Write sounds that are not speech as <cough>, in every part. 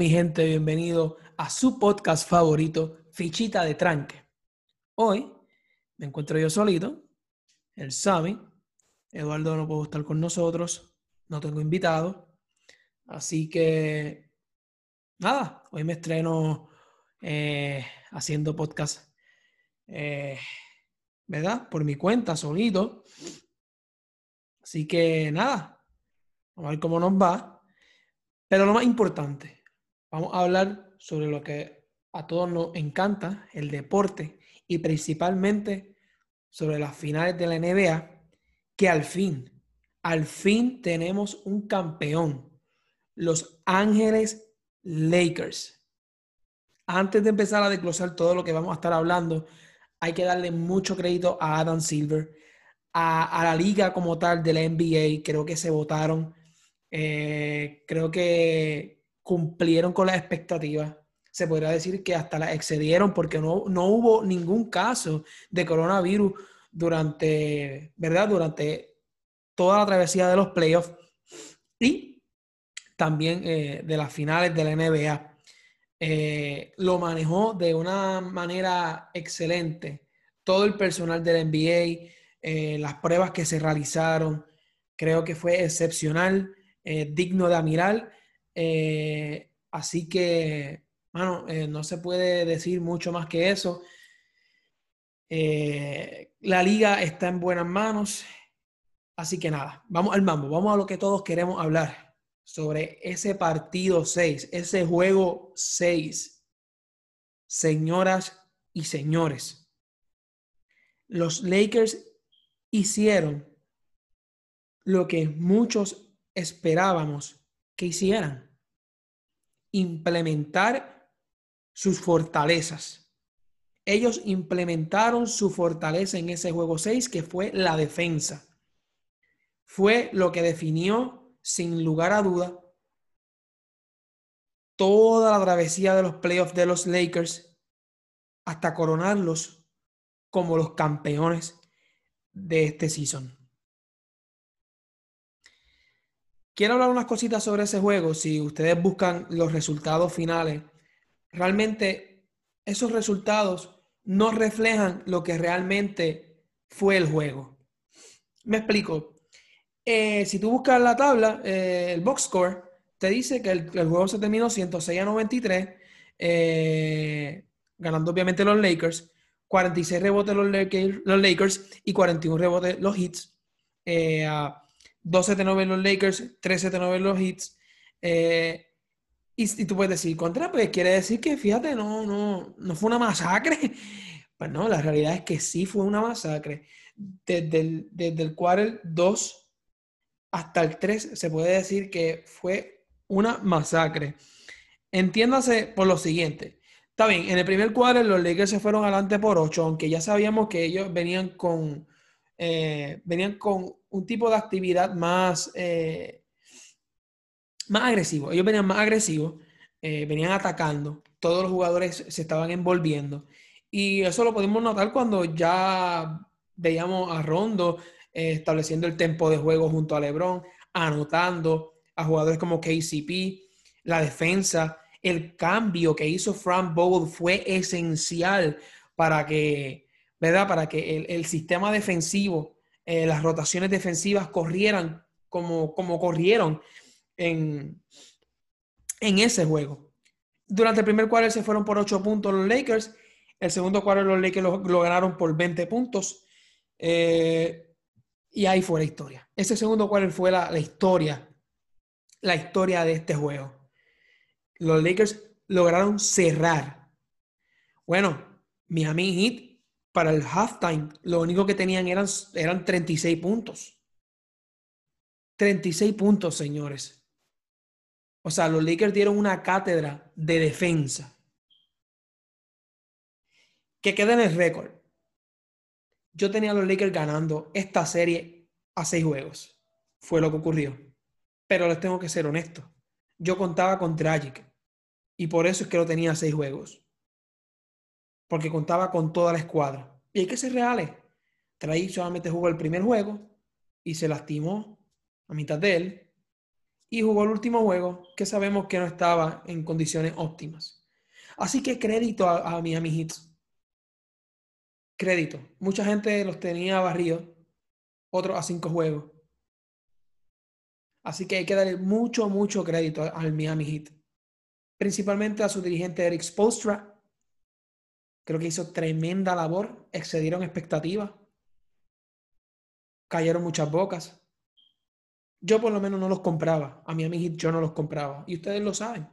Mi gente, bienvenido a su podcast favorito, Fichita de Tranque. Hoy me encuentro yo solito, el Sami. Eduardo no pudo estar con nosotros, no tengo invitado. Así que, nada, hoy me estreno eh, haciendo podcast, eh, ¿verdad? Por mi cuenta, solito. Así que, nada, a ver cómo nos va. Pero lo más importante, vamos a hablar sobre lo que a todos nos encanta, el deporte, y principalmente sobre las finales de la NBA, que al fin, al fin tenemos un campeón, los Ángeles Lakers. Antes de empezar a desglosar todo lo que vamos a estar hablando, hay que darle mucho crédito a Adam Silver, a, a la liga como tal de la NBA, creo que se votaron eh, creo que cumplieron con las expectativas. Se podría decir que hasta las excedieron porque no, no hubo ningún caso de coronavirus durante, ¿verdad? Durante toda la travesía de los playoffs y también eh, de las finales de la NBA. Eh, lo manejó de una manera excelente. Todo el personal de la NBA, las pruebas que se realizaron, creo que fue excepcional. Eh, digno de admirar. Eh, así que, bueno, eh, no se puede decir mucho más que eso. la liga está en buenas manos. Así que nada, vamos al mambo, vamos a lo que todos queremos hablar sobre ese partido 6, ese juego 6. Señoras y señores, los Lakers hicieron lo que muchos esperábamos que hicieran. Implementar sus fortalezas. Ellos implementaron su fortaleza en ese juego 6, que fue la defensa. Fue lo que definió, sin lugar a duda, toda la travesía de los playoffs de los Lakers hasta coronarlos como los campeones de este season. Quiero hablar unas cositas sobre ese juego. Si ustedes buscan los resultados finales, realmente esos resultados no reflejan lo que realmente fue el juego. Me explico. Eh, si tú buscas la tabla, eh, el box score, te dice que el, juego se terminó 106 a 93, eh, ganando obviamente los Lakers, 46 rebotes los Lakers, los Lakers y 41 rebotes los Hits. 2-7-9 los Lakers, 3-7-9 los Hits. Eh, y, y, tú puedes decir, contra, pues quiere decir que, fíjate, no, no, no fue una masacre. <laughs> Pues no, la realidad es que sí fue una masacre. Desde el, desde el quarter 2 hasta el 3 se puede decir que fue una masacre. Entiéndase por lo siguiente. Está bien, en el primer cuadro los Lakers se fueron adelante por 8, aunque ya sabíamos que ellos venían con, eh, venían con un tipo de actividad más, eh, más agresivo. Ellos venían más agresivos, eh, venían atacando, todos los jugadores se estaban envolviendo. Y eso lo pudimos notar cuando ya veíamos a Rondo estableciendo el tempo de juego junto a LeBron, anotando a jugadores como KCP, la defensa, el cambio que hizo Frank Vogel fue esencial para que, ¿verdad? Para que el, el sistema defensivo eh, las rotaciones defensivas corrieran como, como corrieron en, en ese juego. Durante el primer cuarto se fueron por 8 puntos los Lakers. El segundo cuarto los Lakers lo, ganaron por 20 puntos. Eh, y ahí fue la historia. Ese segundo cuarto fue la, la historia. La historia de este juego. Los Lakers lograron cerrar. Bueno, Miami Heat para el halftime, lo único que tenían eran, eran 36 puntos. 36 puntos, señores. O sea, los Lakers dieron una cátedra de defensa. Que queda en el récord. Yo tenía a los Lakers ganando esta serie a seis juegos. Fue lo que ocurrió. Pero les tengo que ser honesto. Yo contaba con Tragic. Y por eso es que lo tenía a seis juegos porque contaba con toda la escuadra. Y hay que ser reales. Traí solamente jugó el primer juego y se lastimó a mitad de él. y jugó el último juego que sabemos que no estaba en condiciones óptimas. Así que crédito a, Miami Heat. Crédito. Mucha gente los tenía barridos, otros a cinco juegos. Así que hay que darle mucho, mucho crédito al Miami Heat. Principalmente a su dirigente Eric Spolstra. Creo que hizo tremenda labor, excedieron expectativas. Cayeron muchas bocas. Yo por lo menos no los compraba. A Miami Heat yo no los compraba. Y ustedes lo saben.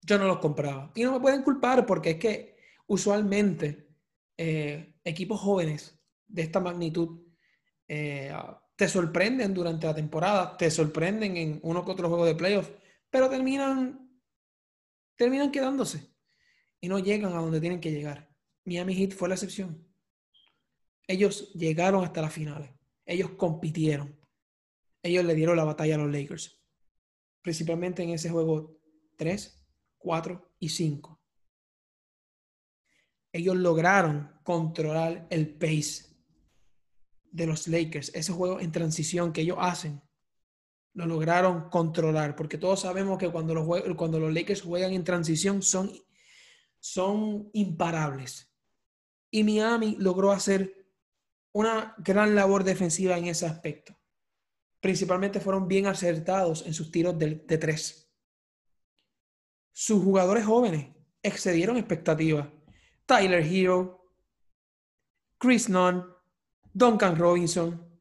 Yo no los compraba. Y no me pueden culpar porque es que usualmente eh, equipos jóvenes de esta magnitud eh, te sorprenden durante la temporada, te sorprenden en uno que otro juego de playoffs, pero terminan, terminan quedándose y no llegan a donde tienen que llegar. Miami Heat fue la excepción. Ellos llegaron hasta las finales. Ellos compitieron. Ellos le dieron la batalla a los Lakers. Principalmente en ese juego 3, 4 y 5. Ellos lograron controlar el pace de los Lakers, ese juego en transición que ellos hacen, lo lograron controlar, porque todos sabemos que cuando los, cuando los Lakers juegan en transición son, son imparables. Y Miami logró hacer una gran labor defensiva en ese aspecto. Principalmente fueron bien acertados en sus tiros de, tres. Sus jugadores jóvenes excedieron expectativas. Tyler Hero, Chris Nunn, Duncan Robinson.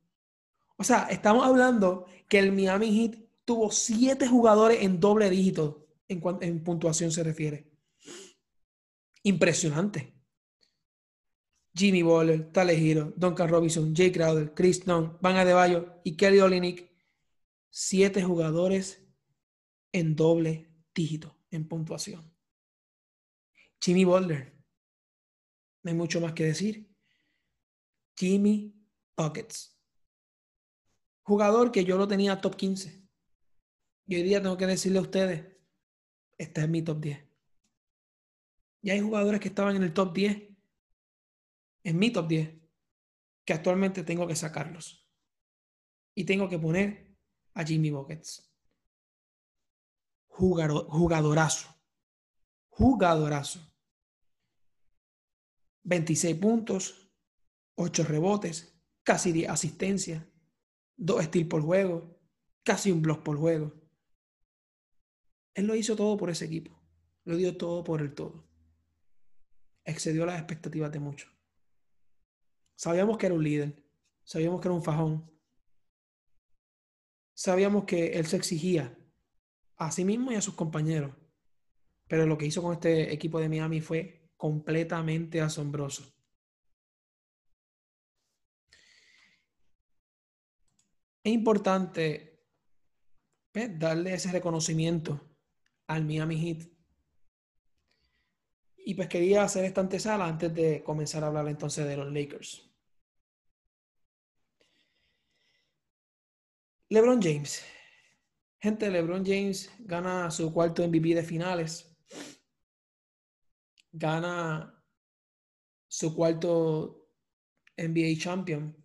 O sea, estamos hablando que el Miami Heat tuvo siete jugadores en doble dígito en, en puntuación se refiere. Impresionante. Jimmy Bowler, Tale Hero, Duncan Robinson, Jay Crowder, Chris Nunn, Van Adebayo y Kelly Olynyk. Siete jugadores en doble dígito en puntuación. Jimmy Butler. No hay mucho más que decir. Jimmy Buckets. Jugador que yo lo tenía top 15. Y hoy día tengo que decirle a ustedes, este es mi top 10. Y hay jugadores que estaban en el top 10, en mi top 10, que actualmente tengo que sacarlos. Y tengo que poner a Jimmy Buckets. jugadorazo. Jugadorazo. 26 puntos, 8 rebotes, casi 10 asistencias, 2 steals por juego, casi un block por juego. Él lo hizo todo por ese equipo. Lo dio todo por el todo. Excedió las expectativas de muchos. Sabíamos que era un líder. Sabíamos que era un fajón. Sabíamos que él se exigía a sí mismo y a sus compañeros. Pero lo que hizo con este equipo de Miami fue completamente asombroso. es importante pues, darle ese reconocimiento al Miami Heat. Y pues quería hacer esta antesala antes de comenzar a hablar entonces de los Lakers. LeBron James. Gente, LeBron James gana su cuarto MVP de finales. Gana su cuarto NBA Champion.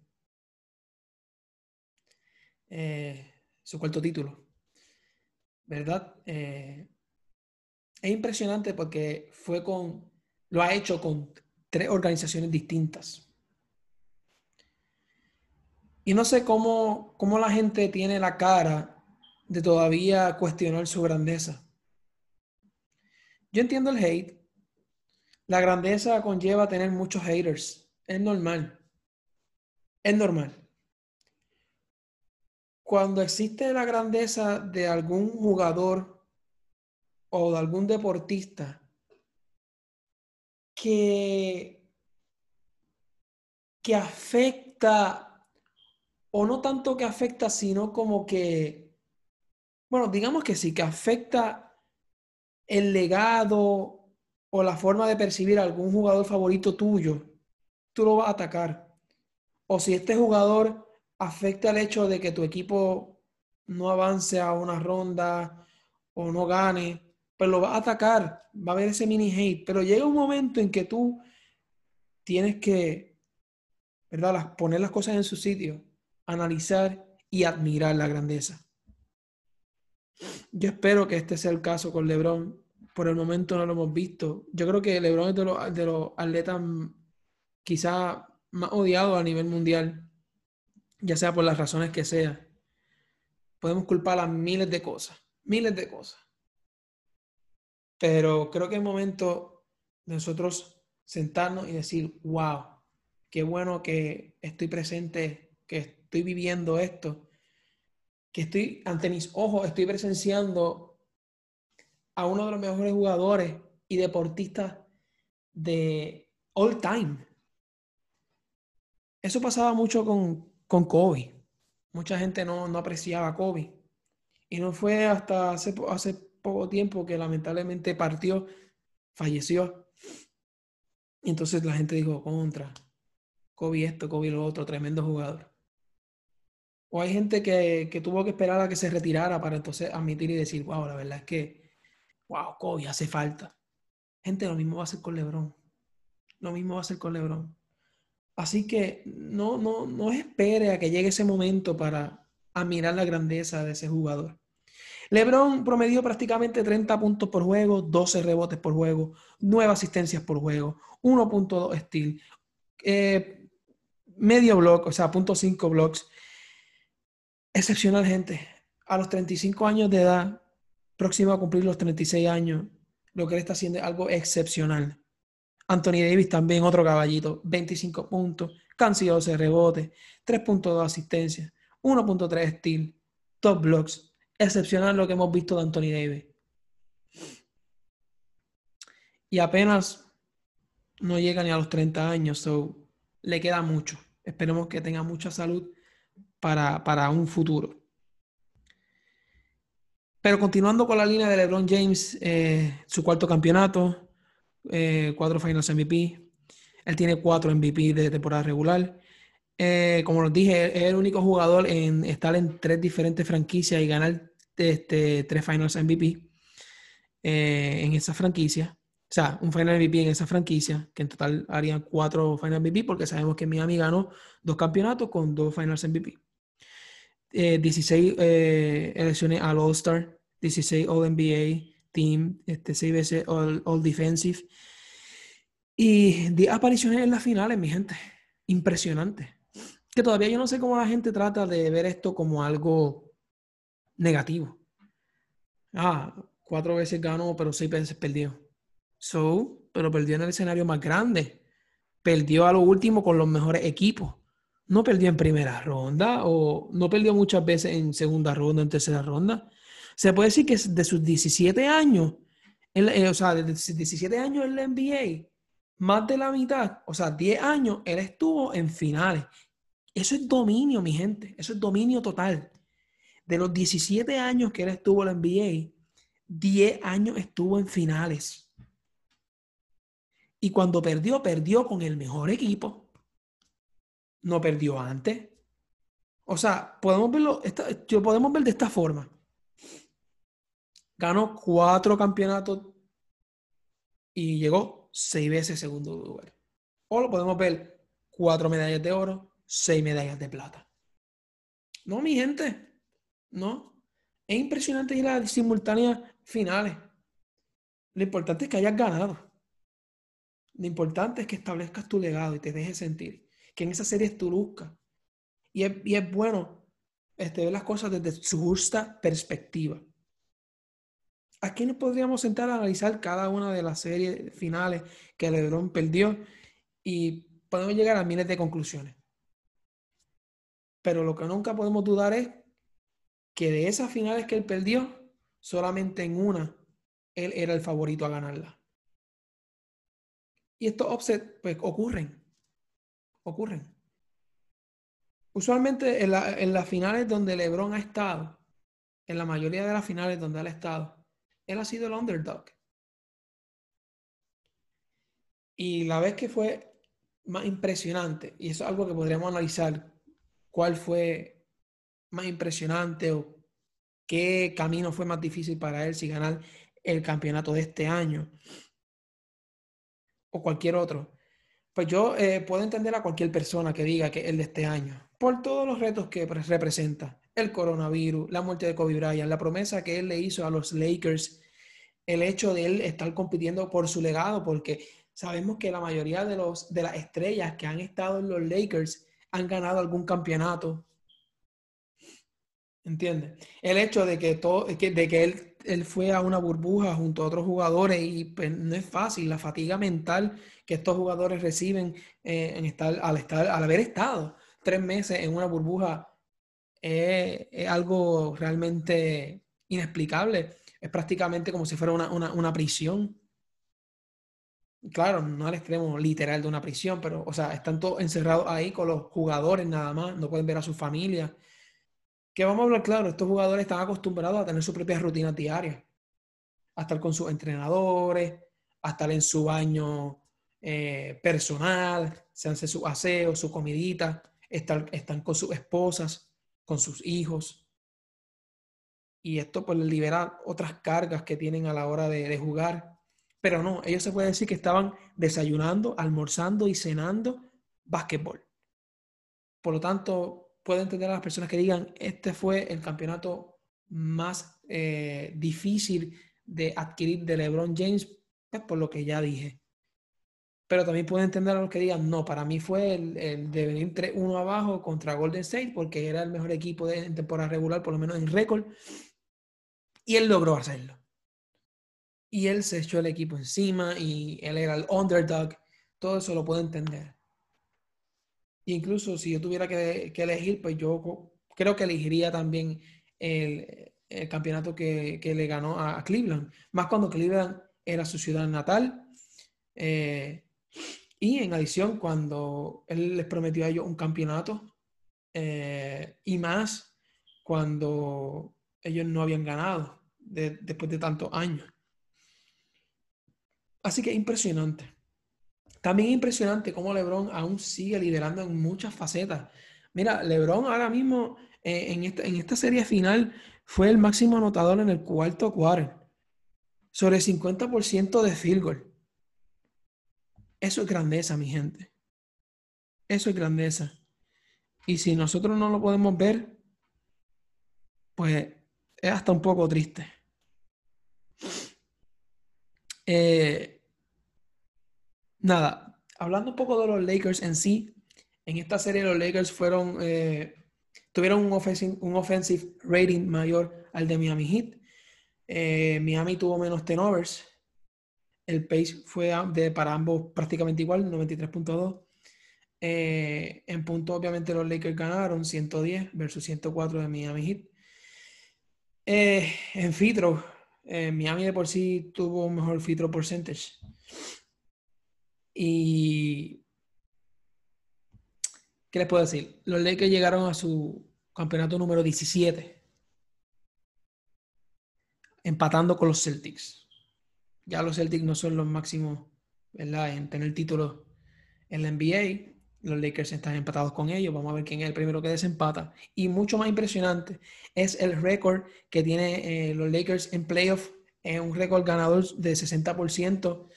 Eh, su cuarto título. ¿Verdad? Eh, es impresionante porque fue con, lo ha hecho con tres organizaciones distintas. Y no sé cómo, cómo la gente tiene la cara de todavía cuestionar su grandeza. Yo entiendo el hate. La grandeza conlleva tener muchos haters. Es normal. Es normal cuando existe la grandeza de algún jugador o de algún deportista que, que afecta, o no tanto que afecta, sino como que, bueno, digamos que sí, que afecta el legado o la forma de percibir a algún jugador favorito tuyo, tú lo vas a atacar. O si este jugador afecta el hecho de que tu equipo no avance a una ronda o no gane, pues lo va a atacar, va a haber ese mini hate, pero llega un momento en que tú tienes que, ¿verdad? Poner las cosas en su sitio, analizar y admirar la grandeza. yo espero que este sea el caso con LeBron. Por el momento no lo hemos visto. Yo creo que LeBron es de los, de los atletas quizá más odiados a nivel mundial, ya sea por las razones que sea. Podemos culpar a miles de cosas, miles de cosas. Pero creo que es momento de nosotros sentarnos y decir, wow, qué bueno que estoy presente, que estoy viviendo esto, que estoy ante mis ojos, estoy presenciando a uno de los mejores jugadores y deportistas de all time. Eso pasaba mucho con, con Kobe. Mucha gente no, apreciaba a Kobe. Y no fue hasta hace, hace poco tiempo que lamentablemente partió, falleció. Y entonces la gente dijo, contra, Kobe esto, Kobe lo otro, tremendo jugador. O hay gente que, que, tuvo que esperar a que se retirara para entonces admitir y decir, wow, la verdad es que, wow, Kobe hace falta. Gente, lo mismo va a ser con LeBron. Lo mismo va a ser con LeBron. Así que no, no, no espere a que llegue ese momento para admirar la grandeza de ese jugador. LeBron promedió prácticamente 30 puntos por juego, 12 rebotes por juego, 9 asistencias por juego, 1.2 steal, eh, medio block, o sea, punto cinco blocks. Excepcional, gente. A los 35 años de edad, próximo a cumplir los 36 años, lo que él está haciendo es algo excepcional. Anthony Davis también, otro caballito, 25 puntos, casi 12 rebotes, 3.2 asistencias, 1.3 steal, top blocks. Excepcional lo que hemos visto de Anthony Davis. Y apenas no llega ni a los 30 años, so le queda mucho. Esperemos que tenga mucha salud para, un futuro. Pero continuando con la línea de LeBron James, eh, su cuarto campeonato, eh, cuatro Finals MVP. Él tiene cuatro MVP de temporada regular. Eh, como les dije, es el único jugador en estar en tres diferentes franquicias y ganar este, tres Finals MVP en esa franquicia. O sea, un Final MVP en esa franquicia, que en total harían cuatro Final MVP, porque sabemos que Miami ganó dos campeonatos con dos Finals MVP. 16 eh, eh, elecciones al All-Star, 16 All-NBA Team, este, 6 veces All, Defensive. Y 10 apariciones en las finales, mi gente. Impresionante. Que todavía yo no sé cómo la gente trata de ver esto como algo negativo. Ah, cuatro veces ganó, pero seis veces perdió. So, pero perdió en el escenario más grande. Perdió a lo último con los mejores equipos. No perdió en primera ronda o no perdió muchas veces en segunda ronda, en tercera ronda. Se puede decir que de sus 17 años, eh, o sea, de sus 17 años en la NBA, más de la mitad, o sea, 10 años, él estuvo en finales. Eso es dominio, mi gente. Eso es dominio total. De los 17 años que él estuvo en la NBA, 10 años estuvo en finales. Y cuando perdió, perdió con el mejor equipo. No perdió antes. O sea, podemos verlo, yo podemos ver de esta forma. Ganó cuatro campeonatos y llegó seis veces segundo lugar. O lo podemos ver cuatro medallas de oro, seis medallas de plata. No, mi gente, no. Es impresionante ir a simultáneas finales. Lo importante es que hayas ganado. Lo importante es que establezcas tu legado y te dejes sentir. Que en esa serie tú luzcas. Y es, y es bueno este, ver las cosas desde su justa perspectiva. Aquí nos podríamos sentar a analizar cada una de las series finales que LeBron perdió y podemos llegar a miles de conclusiones. Pero lo que nunca podemos dudar es que de esas finales que él perdió, solamente en una él era el favorito a ganarla. Y estos offsets, pues, ocurren. Ocurren. Usualmente en, las finales donde LeBron ha estado, en la mayoría de las finales donde él ha estado, él ha sido el underdog. Y la vez que fue más impresionante, y eso es algo que podríamos analizar, cuál fue más impresionante o qué camino fue más difícil para él si ganar el campeonato de este año o cualquier otro, pues yo eh, puedo entender a cualquier persona que diga que el de este año, por todos los retos que representa. el coronavirus, la muerte de Kobe Bryant, la promesa que él le hizo a los Lakers, el hecho de él estar compitiendo por su legado, porque sabemos que la mayoría de, los, de las estrellas que han estado en los Lakers han ganado algún campeonato. ¿Entiendes? El hecho de que, todo, de que él, él fue a una burbuja junto a otros jugadores y pues, no es fácil, la fatiga mental que estos jugadores reciben eh, en estar, al, estar, al haber estado tres meses en una burbuja es, algo realmente inexplicable. Es prácticamente como si fuera una, prisión. Claro, no al extremo literal de una prisión, pero, o sea, están todos encerrados ahí con los jugadores nada más, no pueden ver a su familia. Que vamos a hablar claro, estos jugadores están acostumbrados a tener sus propias rutinas diarias, a estar con sus entrenadores, a estar en su baño eh, personal, se hace su aseo, su comidita, están con sus esposas con sus hijos. Y esto pues libera otras cargas que tienen a la hora de, jugar. Pero no, ellos se puede decir que estaban desayunando, almorzando y cenando básquetbol. Por lo tanto, puedo entender a las personas que digan, este fue el campeonato más eh, difícil de adquirir de LeBron James, pues, por lo que ya dije. Pero también puedo entender a los que digan, no, para mí fue el, de venir 3-1 abajo contra Golden State porque era el mejor equipo de en temporada regular, por lo menos en récord. Y él logró hacerlo. Y él se echó el equipo encima y él era el underdog. Todo eso lo puedo entender. incluso si yo tuviera que, elegir, pues yo creo que elegiría también el, campeonato que, le ganó a, Cleveland. Más cuando Cleveland era su ciudad natal. Eh, y en adición, cuando él les prometió a ellos un campeonato, eh, y más cuando ellos no habían ganado después de tantos años. Así que impresionante. También impresionante cómo LeBron aún sigue liderando en muchas facetas. Mira, LeBron ahora mismo eh, en, esta, en esta serie final fue el máximo anotador en el cuarto cuarto, sobre 50% de field goal. Eso es grandeza, mi gente. Eso es grandeza. Y si nosotros no lo podemos ver, pues es hasta un poco triste. Eh, nada, hablando un poco de los Lakers en sí, en esta serie los Lakers fueron, eh, tuvieron un offensive, rating mayor al de Miami Heat. Eh, Miami tuvo menos turnovers, el pace fue de, para ambos prácticamente igual, 93.2. Eh, en punto, obviamente, los Lakers ganaron 110 versus 104 de Miami Heat. En Fitro, eh, Miami de por sí tuvo un mejor Fitro percentage. Y. ¿Qué les puedo decir? Los Lakers llegaron a su campeonato número 17, empatando con los Celtics ya los Celtics no son los máximos ¿verdad? en tener títulos en la NBA. Los Lakers están empatados con ellos. Vamos a ver quién es el primero que desempata. Y mucho más impresionante es el récord que tiene eh, los Lakers en playoff. Es un récord ganador de 60%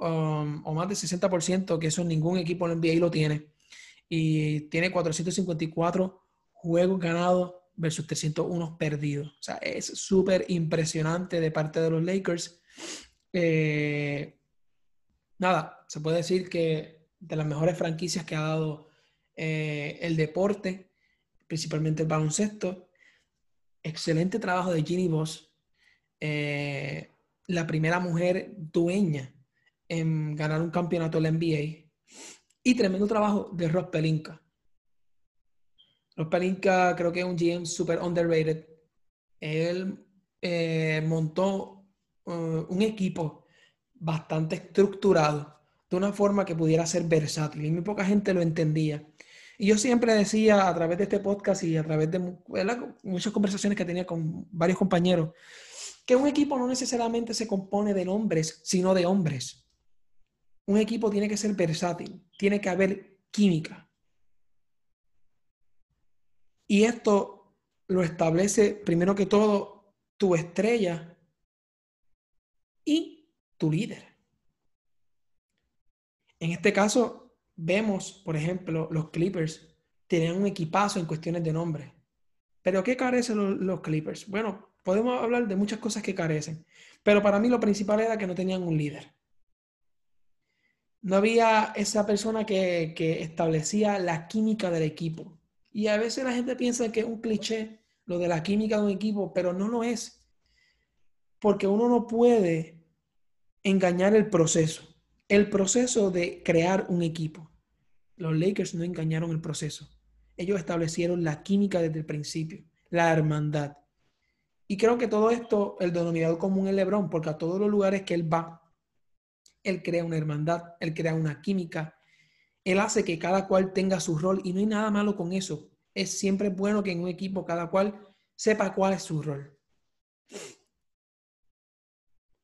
um, o más de 60%, que eso ningún equipo en NBA lo tiene. Y tiene 454 juegos ganados versus 301 perdidos. O sea, es súper impresionante de parte de los Lakers. Eh, nada, se puede decir que de las mejores franquicias que ha dado eh, el deporte, principalmente el baloncesto. Excelente trabajo de Ginny Voss, eh, la primera mujer dueña en ganar un campeonato de la NBA. Y tremendo trabajo de Ross Pelinka. Ross Pelinka creo que es un GM super underrated. Él montó eh, un equipo bastante estructurado, de una forma que pudiera ser versátil. Y muy poca gente lo entendía. Y yo siempre decía a través de este podcast y a través de muchas conversaciones que tenía con varios compañeros, que un equipo no necesariamente se compone de nombres, sino de hombres. Un equipo tiene que ser versátil, tiene que haber química. Y esto lo establece primero que todo tu estrella y tu líder. En este caso, vemos, por ejemplo, los Clippers tenían un equipazo en cuestiones de nombre, Pero ¿qué carecen los, Clippers? Bueno, podemos hablar de muchas cosas que carecen, pero para mí lo principal era que no tenían un líder. No había esa persona que, que establecía la química del equipo. Y a veces la gente piensa que es un cliché lo de la química de un equipo, pero no lo es. Porque uno no puede engañar el proceso. El proceso de crear un equipo. Los Lakers no engañaron el proceso. Ellos establecieron la química desde el principio, la hermandad. Y creo que todo esto, el denominador común es Lebron, porque a todos los lugares que él va, él crea una hermandad, él crea una química, él hace que cada cual tenga su rol y no hay nada malo con eso. Es siempre bueno que en un equipo cada cual sepa cuál es su rol.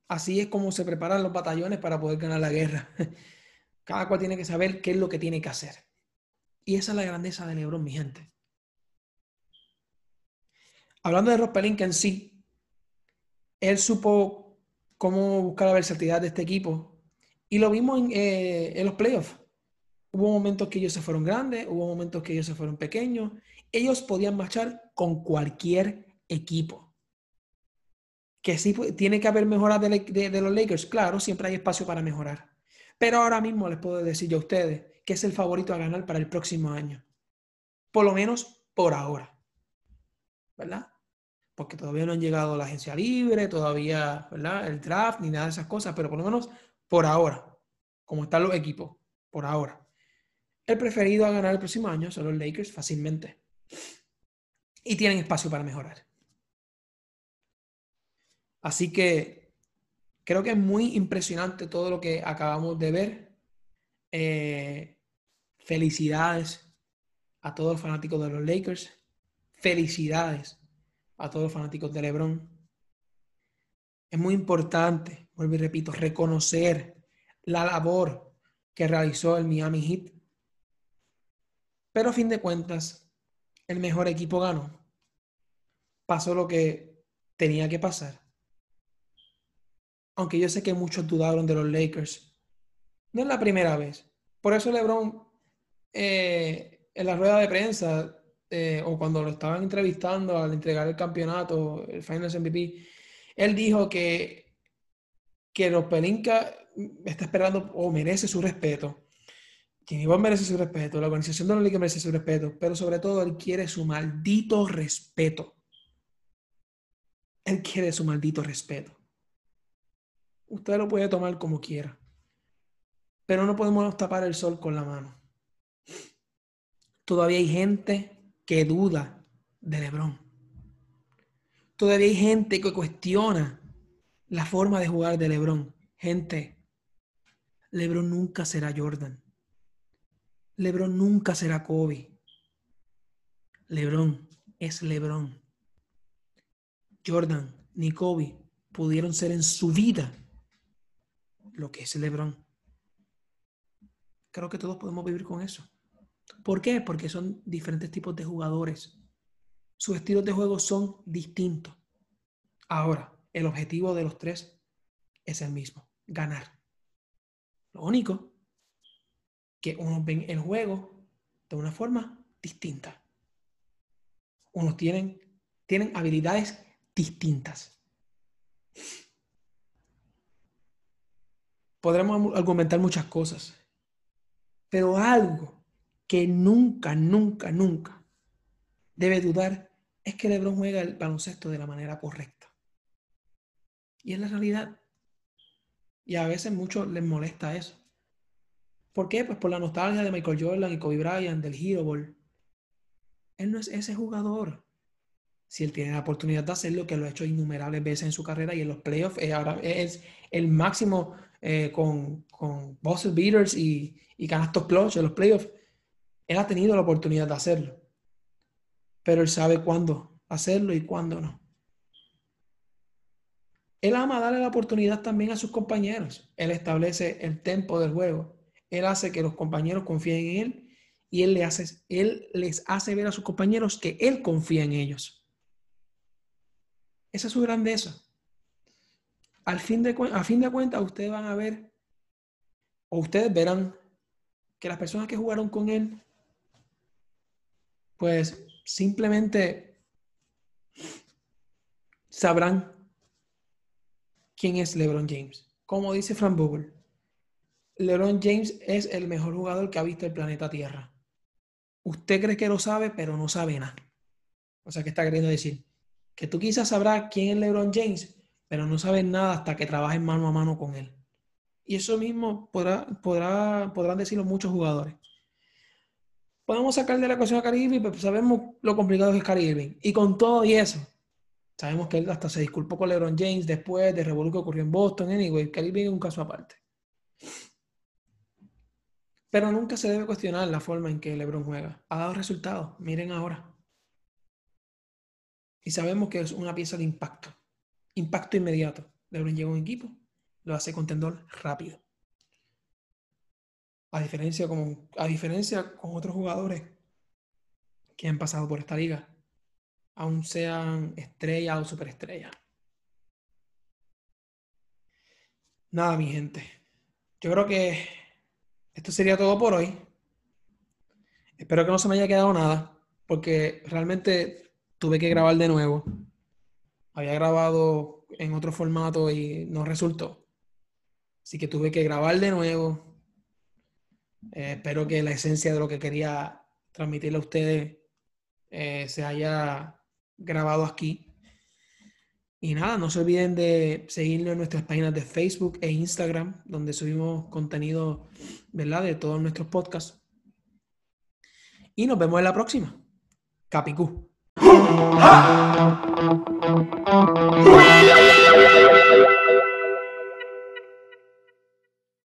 Así es como se preparan los batallones para poder ganar la guerra. <laughs> Cada cual tiene que saber qué es lo que tiene que hacer. Y esa es la grandeza de Lebron, mi gente. Hablando de Ross Pelinka en sí, él supo cómo buscar la versatilidad de este equipo y lo vimos en, eh, en los playoffs. Hubo momentos que ellos se fueron grandes, hubo momentos que ellos se fueron pequeños. Ellos podían marchar con cualquier equipo. Que sí tiene que haber mejoras de, los Lakers, claro, siempre hay espacio para mejorar. Pero ahora mismo les puedo decir yo a ustedes que es el favorito a ganar para el próximo año. Por lo menos por ahora. ¿Verdad? Porque todavía no han llegado a la agencia libre, todavía, ¿verdad? El draft, ni nada de esas cosas, pero por lo menos por ahora, como están los equipos, por ahora. El preferido a ganar el próximo año son los Lakers fácilmente. Y tienen espacio para mejorar. Así que creo que es muy impresionante todo lo que acabamos de ver. Eh, felicidades a todos los fanáticos de los Lakers. Felicidades a todos los fanáticos de LeBron. Es muy importante, vuelvo y repito, reconocer la labor que realizó el Miami Heat pero a fin de cuentas, el mejor equipo ganó. Pasó lo que tenía que pasar. Aunque yo sé que muchos dudaron de los Lakers. No es la primera vez. Por eso LeBron, eh, en la rueda de prensa, eh, o cuando lo estaban entrevistando al entregar el campeonato, el Finals MVP, él dijo que, que los Pelinka está esperando o merece su respeto igual merece su respeto, la organización de la liga merece su respeto, pero sobre todo él quiere su maldito respeto. Él quiere su maldito respeto. Usted lo puede tomar como quiera, pero no podemos tapar el sol con la mano. Todavía hay gente que duda de Lebron. Todavía hay gente que cuestiona la forma de jugar de Lebron. Gente, Lebron nunca será Jordan. Lebron nunca será Kobe. Lebron es Lebron. Jordan ni Kobe pudieron ser en su vida lo que es Lebron. Creo que todos podemos vivir con eso. ¿Por qué? Porque son diferentes tipos de jugadores. Sus estilos de juego son distintos. Ahora, el objetivo de los tres es el mismo, ganar. Lo único que unos ven el juego de una forma distinta. Unos tienen, tienen habilidades distintas. Podremos argumentar muchas cosas, pero algo que nunca, nunca, nunca debe dudar es que LeBron juega el baloncesto de la manera correcta. Y es la realidad. Y a veces mucho les molesta eso. ¿Por qué? Pues por la nostalgia de Michael Jordan y Kobe Bryant, del Hero Ball. Él no es ese jugador. Si él tiene la oportunidad de hacerlo, que lo ha hecho innumerables veces en su carrera y en los playoffs, ahora es el máximo eh, con, con buzzer beaters y, y canastos clutch en los playoffs. Él ha tenido la oportunidad de hacerlo. Pero él sabe cuándo hacerlo y cuándo no. Él ama darle la oportunidad también a sus compañeros. Él establece el tempo del juego. Él hace que los compañeros confíen en él y él, le hace, él les hace ver a sus compañeros que él confía en ellos. Esa es su grandeza. Al fin de, a fin de cuentas, ustedes van a ver, o ustedes verán, que las personas que jugaron con él, pues simplemente sabrán quién es LeBron James. Como dice Frank Vogel, LeBron James es el mejor jugador que ha visto el planeta Tierra. Usted cree que lo sabe, pero no sabe nada. O sea, ¿qué está queriendo decir? Que tú quizás sabrás quién es LeBron James, pero no sabes nada hasta que trabajes mano a mano con él. Y eso mismo podrá, podrá, podrán decirlo muchos jugadores. Podemos sacar de la ecuación a Caribe, pero sabemos lo complicado que es Caribe. Y con todo y eso, sabemos que él hasta se disculpó con LeBron James después de revolución que ocurrió en Boston. Anyway, Caribe es un caso aparte. Pero nunca se debe cuestionar la forma en que LeBron juega. Ha dado resultados. Miren ahora. Y sabemos que es una pieza de impacto. Impacto inmediato. LeBron llega a un equipo, lo hace contendor rápido. A diferencia, con, a diferencia con otros jugadores que han pasado por esta liga, aún sean estrellas o superestrellas. Nada, mi gente. Yo creo que esto sería todo por hoy. Espero que no se me haya quedado nada, porque realmente tuve que grabar de nuevo. Había grabado en otro formato y no resultó. Así que tuve que grabar de nuevo. Eh, espero que la esencia de lo que quería transmitirle a ustedes eh, se haya grabado aquí. Y nada, no se olviden de seguirnos en nuestras páginas de Facebook e Instagram, donde subimos contenido, ¿verdad? De todos nuestros podcasts. Y nos vemos en la próxima. Capicú.